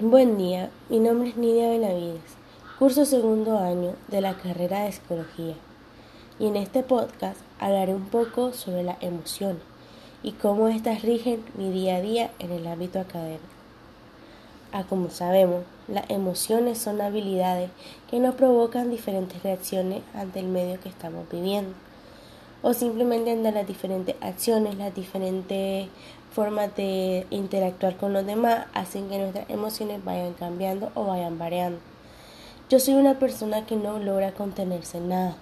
Buen día, mi nombre es Nidia Benavides, curso segundo año de la carrera de psicología y en este podcast hablaré un poco sobre las emociones y cómo éstas rigen mi día a día en el ámbito académico. Ah, como sabemos, las emociones son habilidades que nos provocan diferentes reacciones ante el medio que estamos viviendo o simplemente ante las diferentes acciones, las diferentes formas de interactuar con los demás hacen que nuestras emociones vayan cambiando o vayan variando. Yo soy una persona que no logra contenerse en nada,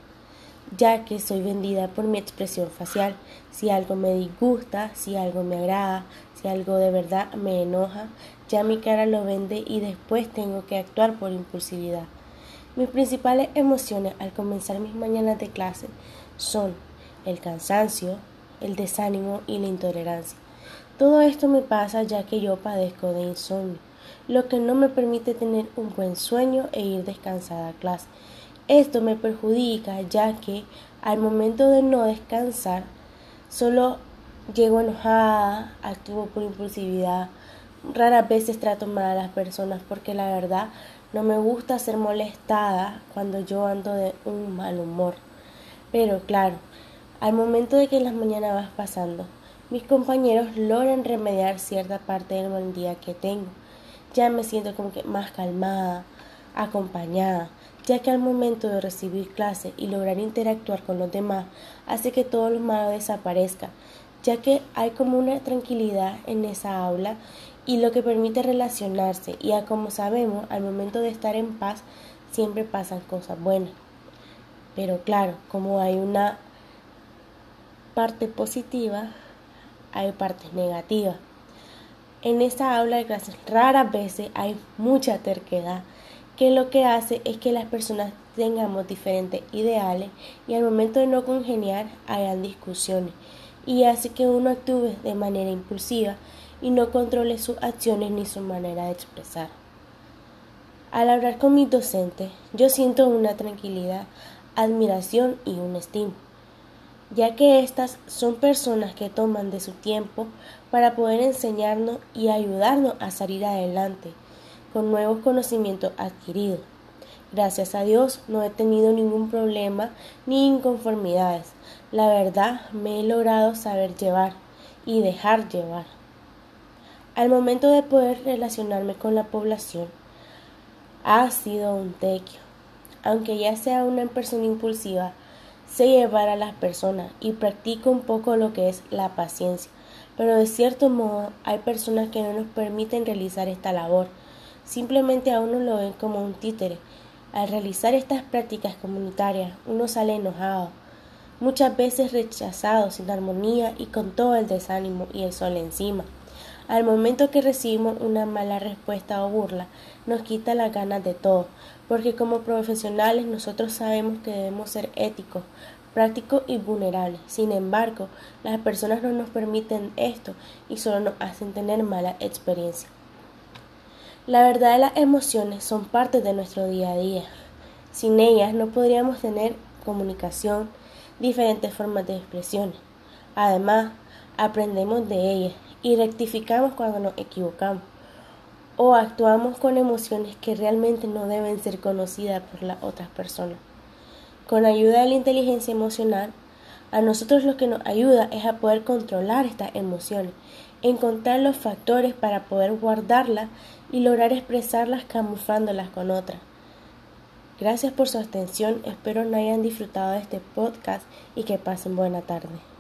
ya que soy vendida por mi expresión facial. Si algo me disgusta, si algo me agrada, si algo de verdad me enoja, ya mi cara lo vende y después tengo que actuar por impulsividad. Mis principales emociones al comenzar mis mañanas de clase son el cansancio, el desánimo y la intolerancia. Todo esto me pasa ya que yo padezco de insomnio, lo que no me permite tener un buen sueño e ir descansada a clase. Esto me perjudica ya que al momento de no descansar solo llego enojada, actúo por impulsividad, raras veces trato mal a las personas porque la verdad no me gusta ser molestada cuando yo ando de un mal humor. Pero claro, al momento de que las mañanas vas pasando, mis compañeros logran remediar cierta parte del mal día que tengo. Ya me siento como que más calmada, acompañada, ya que al momento de recibir clase y lograr interactuar con los demás hace que todo lo malo desaparezca, ya que hay como una tranquilidad en esa aula y lo que permite relacionarse y como sabemos al momento de estar en paz siempre pasan cosas buenas. Pero claro, como hay una parte positiva, hay partes negativas. En esta aula de clases raras veces hay mucha terquedad, que lo que hace es que las personas tengamos diferentes ideales y al momento de no congeniar hayan discusiones y hace que uno actúe de manera impulsiva y no controle sus acciones ni su manera de expresar. Al hablar con mis docentes, yo siento una tranquilidad, admiración y un estímulo ya que éstas son personas que toman de su tiempo para poder enseñarnos y ayudarnos a salir adelante con nuevos conocimientos adquiridos. Gracias a Dios no he tenido ningún problema ni inconformidades. La verdad me he logrado saber llevar y dejar llevar. Al momento de poder relacionarme con la población, ha sido un tequio. Aunque ya sea una persona impulsiva, sé llevar a las personas y practico un poco lo que es la paciencia, pero de cierto modo hay personas que no nos permiten realizar esta labor, simplemente a uno lo ven como un títere. Al realizar estas prácticas comunitarias uno sale enojado, muchas veces rechazado, sin armonía y con todo el desánimo y el sol encima. Al momento que recibimos una mala respuesta o burla, nos quita las ganas de todo, porque como profesionales nosotros sabemos que debemos ser éticos, prácticos y vulnerables. Sin embargo, las personas no nos permiten esto y solo nos hacen tener mala experiencia. La verdad de las emociones son parte de nuestro día a día. Sin ellas no podríamos tener comunicación, diferentes formas de expresión. Además, aprendemos de ellas y rectificamos cuando nos equivocamos o actuamos con emociones que realmente no deben ser conocidas por las otras personas. Con ayuda de la inteligencia emocional, a nosotros lo que nos ayuda es a poder controlar estas emociones, encontrar los factores para poder guardarlas y lograr expresarlas camuflándolas con otras. Gracias por su atención, espero no hayan disfrutado de este podcast y que pasen buena tarde.